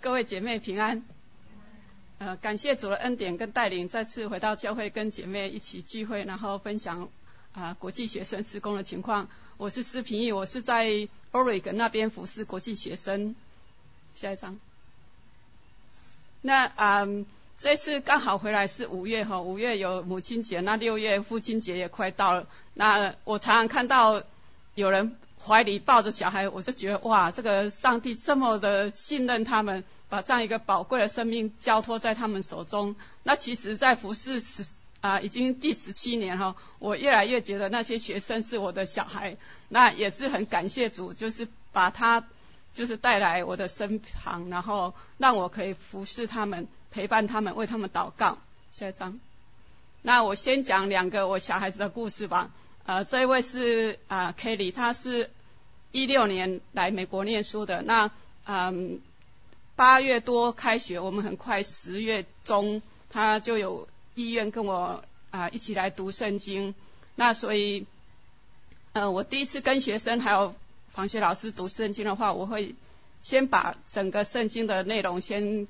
各位姐妹平安。呃，感谢主的恩典跟带领，再次回到教会跟姐妹一起聚会，然后分享啊国际学生施工的情况。我是施平义，我是在 Oregon 那边服侍国际学生。下一张。那啊，这次刚好回来是五月哈，五月有母亲节，那六月父亲节也快到了。那我常常看到有人。怀里抱着小孩，我就觉得哇，这个上帝这么的信任他们，把这样一个宝贵的生命交托在他们手中。那其实，在服侍十啊，已经第十七年哈，我越来越觉得那些学生是我的小孩。那也是很感谢主，就是把他就是带来我的身旁，然后让我可以服侍他们，陪伴他们，为他们祷告。下一张。那我先讲两个我小孩子的故事吧。呃，这一位是啊，Kelly，他是一六年来美国念书的。那嗯，八月多开学，我们很快十月中他就有意愿跟我啊一起来读圣经。那所以，呃，我第一次跟学生还有房学老师读圣经的话，我会先把整个圣经的内容先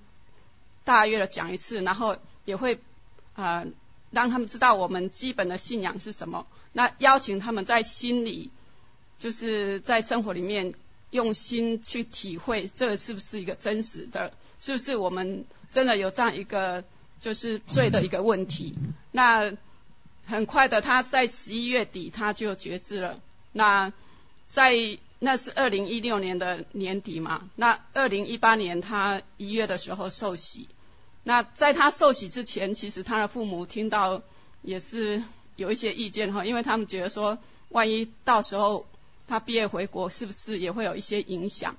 大约的讲一次，然后也会啊。让他们知道我们基本的信仰是什么。那邀请他们在心里，就是在生活里面用心去体会，这是不是一个真实的？是不是我们真的有这样一个就是罪的一个问题？那很快的，他在十一月底他就觉知了。那在那是二零一六年的年底嘛？那二零一八年他一月的时候受洗。那在他受洗之前，其实他的父母听到也是有一些意见哈，因为他们觉得说，万一到时候他毕业回国，是不是也会有一些影响？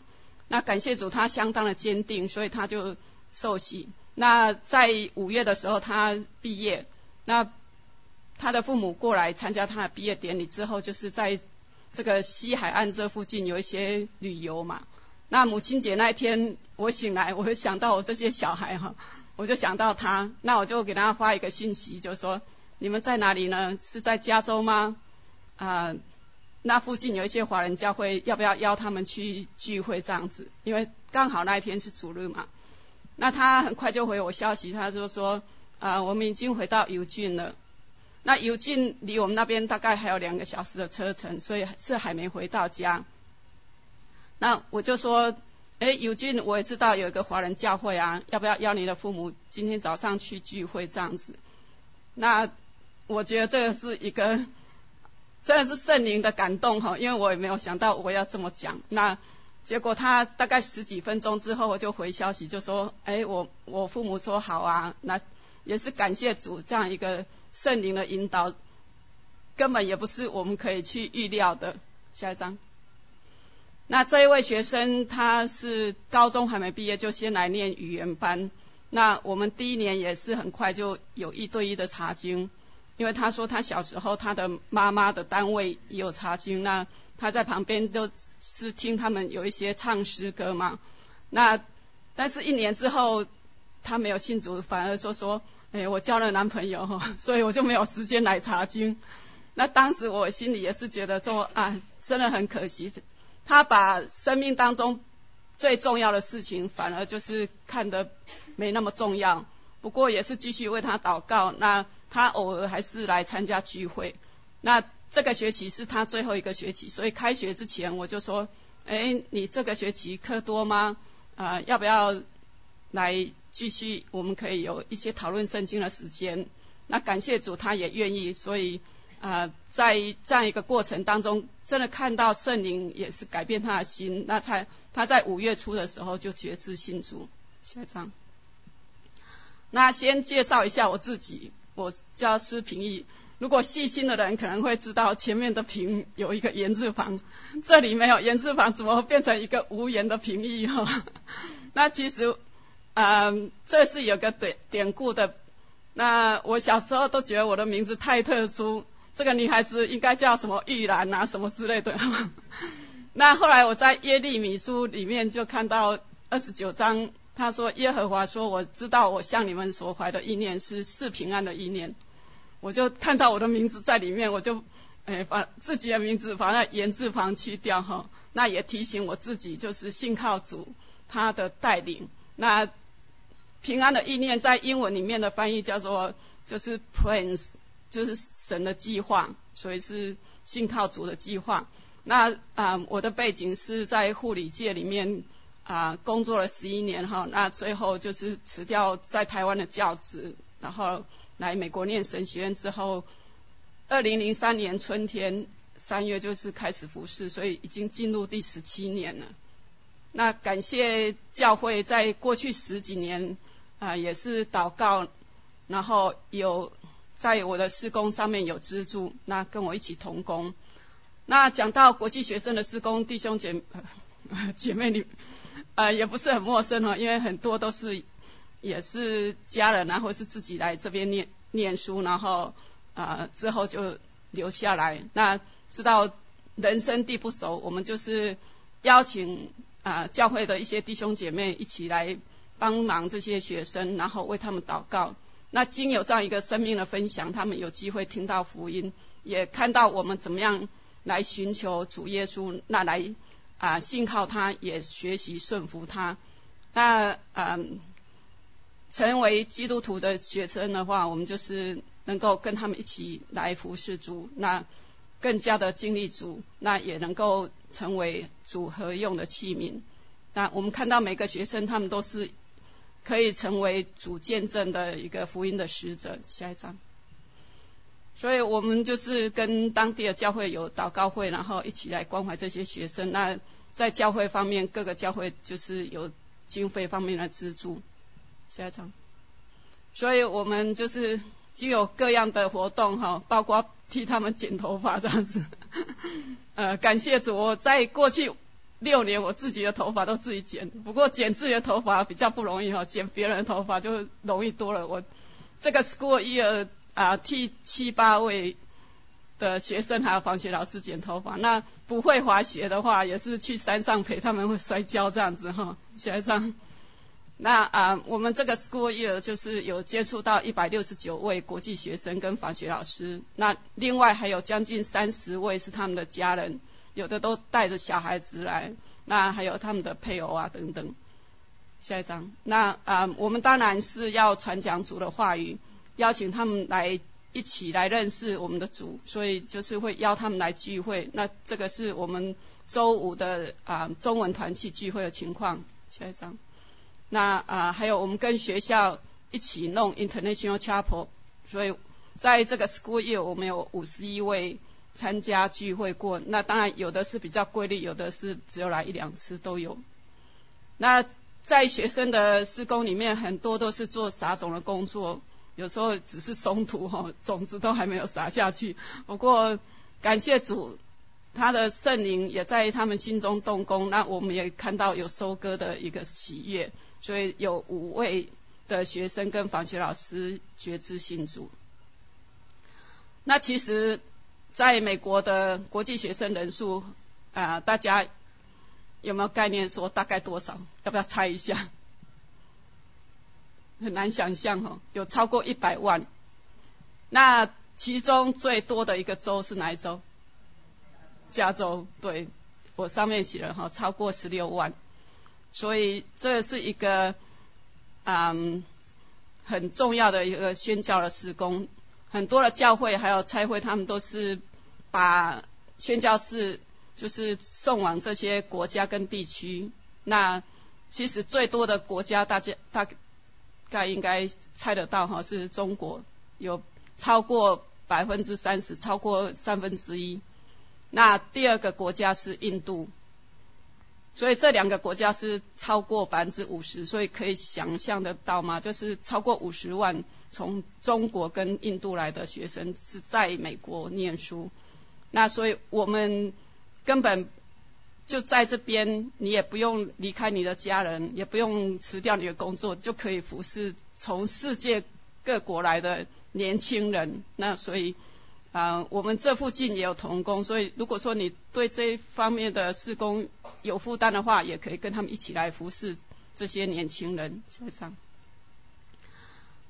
那感谢主，他相当的坚定，所以他就受洗。那在五月的时候，他毕业。那他的父母过来参加他的毕业典礼之后，就是在这个西海岸这附近有一些旅游嘛。那母亲节那一天，我醒来，我就想到我这些小孩哈。我就想到他，那我就给他发一个信息，就说你们在哪里呢？是在加州吗？啊，那附近有一些华人教会，要不要邀他们去聚会这样子？因为刚好那一天是主日嘛。那他很快就回我消息，他就说啊，我们已经回到尤郡了。那尤郡离我们那边大概还有两个小时的车程，所以是还没回到家。那我就说。哎，尤俊，我也知道有一个华人教会啊，要不要邀你的父母今天早上去聚会这样子？那我觉得这个是一个真的是圣灵的感动哈，因为我也没有想到我要这么讲。那结果他大概十几分钟之后我就回消息，就说：哎，我我父母说好啊，那也是感谢主这样一个圣灵的引导，根本也不是我们可以去预料的。下一张。那这一位学生，他是高中还没毕业就先来念语言班。那我们第一年也是很快就有一对一的查经，因为他说他小时候他的妈妈的单位有查经，那他在旁边都是听他们有一些唱诗歌嘛。那但是一年之后他没有信主，反而说说，哎，我交了男朋友，所以我就没有时间来查经。那当时我心里也是觉得说啊，真的很可惜。他把生命当中最重要的事情，反而就是看得没那么重要。不过也是继续为他祷告。那他偶尔还是来参加聚会。那这个学期是他最后一个学期，所以开学之前我就说：哎，你这个学期课多吗？啊，要不要来继续？我们可以有一些讨论圣经的时间。那感谢主，他也愿意，所以。啊，在这样一个过程当中，真的看到圣灵也是改变他的心。那才他在五月初的时候就决志信主。下一张。那先介绍一下我自己，我叫施平义。如果细心的人可能会知道，前面的平有一个言字旁，这里没有言字旁，怎么会变成一个无言的平义哈？那其实，嗯，这是有个典典故的。那我小时候都觉得我的名字太特殊。这个女孩子应该叫什么玉兰啊，什么之类的。那后来我在耶利米书里面就看到二十九章，他说耶和华说，我知道我向你们所怀的意念是是平安的意念。我就看到我的名字在里面，我就诶把自己的名字把那言字旁去掉哈。那也提醒我自己，就是信靠主他的带领，那平安的意念在英文里面的翻译叫做就是 plans，就是神的计划，所以是信靠主的计划。那啊，我的背景是在护理界里面啊工作了十一年哈，那最后就是辞掉在台湾的教职，然后来美国念神学院之后，二零零三年春天三月就是开始服侍，所以已经进入第十七年了。那感谢教会在过去十几年啊也是祷告，然后有在我的施工上面有资助，那跟我一起同工。那讲到国际学生的施工，弟兄姐 姐妹你啊也不是很陌生哦，因为很多都是也是家人然后是自己来这边念念书，然后啊之后就留下来。那知道人生地不熟，我们就是邀请啊教会的一些弟兄姐妹一起来帮忙这些学生，然后为他们祷告。那经有这样一个生命的分享，他们有机会听到福音，也看到我们怎么样。来寻求主耶稣，那来啊信靠他，也学习顺服他。那嗯，成为基督徒的学生的话，我们就是能够跟他们一起来服侍主，那更加的经历主，那也能够成为主合用的器皿。那我们看到每个学生，他们都是可以成为主见证的一个福音的使者。下一章。所以我们就是跟当地的教会有祷告会，然后一起来关怀这些学生。那在教会方面，各个教会就是有经费方面的资助。下一场，所以我们就是既有各样的活动哈，包括替他们剪头发这样子。呃，感谢主，我在过去六年我自己的头发都自己剪，不过剪自己的头发比较不容易哈，剪别人的头发就容易多了。我这个 school year。啊，替七八位的学生还有防学老师剪头发。那不会滑雪的话，也是去山上陪他们会摔跤这样子哈。下一张。那啊，我们这个 school year 就是有接触到一百六十九位国际学生跟防学老师。那另外还有将近三十位是他们的家人，有的都带着小孩子来。那还有他们的配偶啊等等。下一张。那啊，我们当然是要传讲主的话语。邀请他们来一起来认识我们的主，所以就是会邀他们来聚会。那这个是我们周五的啊中文团契聚会的情况。下一张。那啊还有我们跟学校一起弄 International Chapel，所以在这个 School Year 我们有五十一位参加聚会过。那当然有的是比较规律，有的是只有来一两次都有。那在学生的施工里面，很多都是做撒种的工作。有时候只是松土哈，种子都还没有撒下去。不过感谢主，他的圣灵也在他们心中动工。那我们也看到有收割的一个喜悦，所以有五位的学生跟访学老师觉知信主。那其实在美国的国际学生人数啊，大家有没有概念说大概多少？要不要猜一下？很难想象哈，有超过一百万。那其中最多的一个州是哪一州？加州，对，我上面写了哈，超过十六万。所以这是一个嗯很重要的一个宣教的施工。很多的教会还有差会，他们都是把宣教士就是送往这些国家跟地区。那其实最多的国家，大家大。大概应该猜得到哈，是中国有超过百分之三十，超过三分之一。那第二个国家是印度，所以这两个国家是超过百分之五十，所以可以想象得到吗？就是超过五十万从中国跟印度来的学生是在美国念书。那所以我们根本。就在这边，你也不用离开你的家人，也不用辞掉你的工作，就可以服侍从世界各国来的年轻人。那所以啊，我们这附近也有童工，所以如果说你对这一方面的施工有负担的话，也可以跟他们一起来服侍这些年轻人。下一张。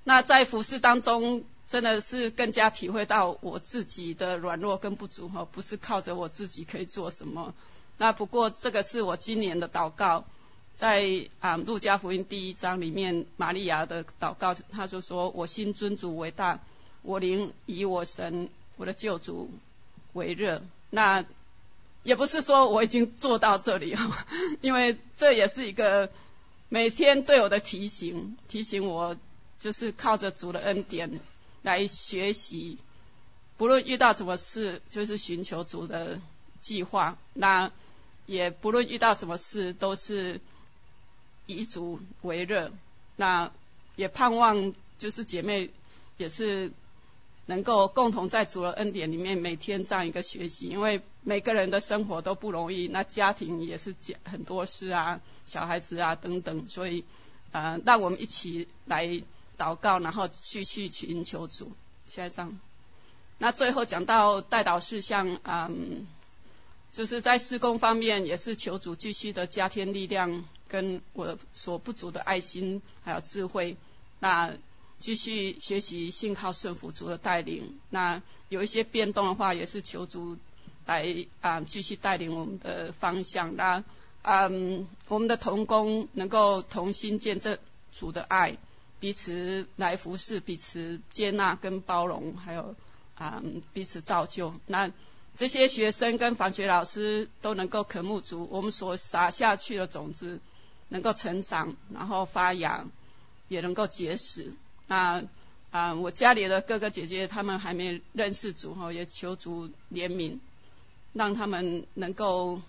那在服侍当中，真的是更加体会到我自己的软弱跟不足哈，不是靠着我自己可以做什么。那不过这个是我今年的祷告，在啊路加福音第一章里面，玛利亚的祷告，他就说：“我心尊主为大，我灵以我神我的救主为热。”那也不是说我已经做到这里哈，因为这也是一个每天对我的提醒，提醒我就是靠着主的恩典来学习，不论遇到什么事，就是寻求主的计划。那也不论遇到什么事，都是以主为热。那也盼望就是姐妹也是。能够共同在主的恩典里面每天这样一个学习，因为每个人的生活都不容易，那家庭也是很多事啊，小孩子啊等等，所以呃，让我们一起来祷告，然后继续寻求主。下一章，那最后讲到代祷事项，嗯，就是在施工方面也是求主继续的加添力量，跟我所不足的爱心还有智慧，那。继续学习信靠顺服主的带领，那有一些变动的话，也是求主来啊继续带领我们的方向。那嗯，我们的同工能够同心见证主的爱，彼此来服侍，彼此接纳跟包容，还有啊彼此造就。那这些学生跟房学老师都能够渴慕主，我们所撒下去的种子能够成长，然后发芽，也能够结实。那啊，我家里的哥哥姐姐他们还没认识主哈，也求主怜悯，让他们能够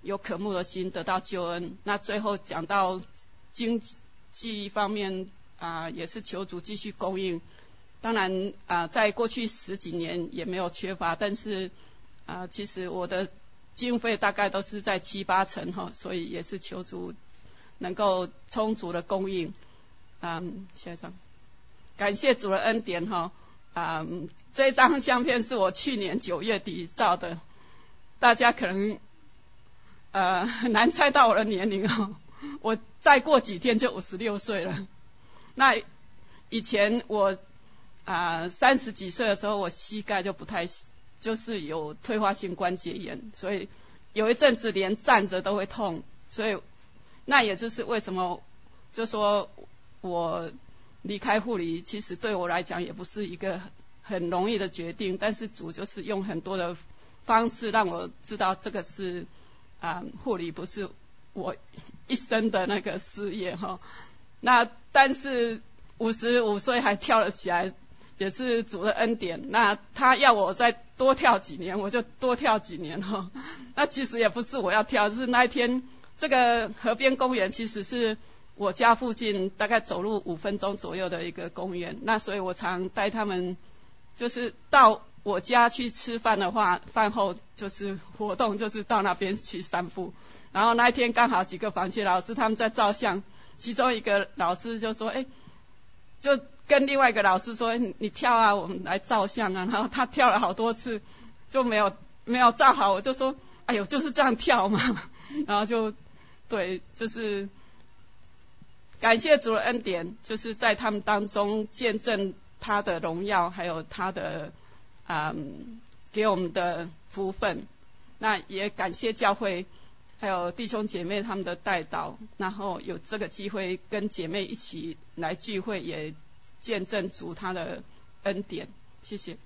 有渴慕的心，得到救恩。那最后讲到经济方面啊，也是求主继续供应。当然啊，在过去十几年也没有缺乏，但是啊，其实我的经费大概都是在七八成哈，所以也是求主能够充足的供应。嗯，下一张。感谢主的恩典哈，啊，这张相片是我去年九月底照的，大家可能呃很难猜到我的年龄哈，我再过几天就五十六岁了。那以前我啊三十几岁的时候，我膝盖就不太就是有退化性关节炎，所以有一阵子连站着都会痛，所以那也就是为什么就说我。离开护理，其实对我来讲也不是一个很容易的决定。但是主就是用很多的方式让我知道，这个是啊，护理不是我一生的那个事业哈。那但是五十五岁还跳了起来，也是主的恩典。那他要我再多跳几年，我就多跳几年哈。那其实也不是我要跳，是那一天这个河边公园其实是。我家附近大概走路五分钟左右的一个公园，那所以我常带他们，就是到我家去吃饭的话，饭后就是活动，就是到那边去散步。然后那一天刚好几个房区老师他们在照相，其中一个老师就说：“哎，就跟另外一个老师说，你跳啊，我们来照相啊。”然后他跳了好多次，就没有没有照好，我就说：“哎呦，就是这样跳嘛。”然后就对，就是。感谢主的恩典，就是在他们当中见证他的荣耀，还有他的嗯给我们的福分。那也感谢教会，还有弟兄姐妹他们的带导，然后有这个机会跟姐妹一起来聚会，也见证主他的恩典。谢谢。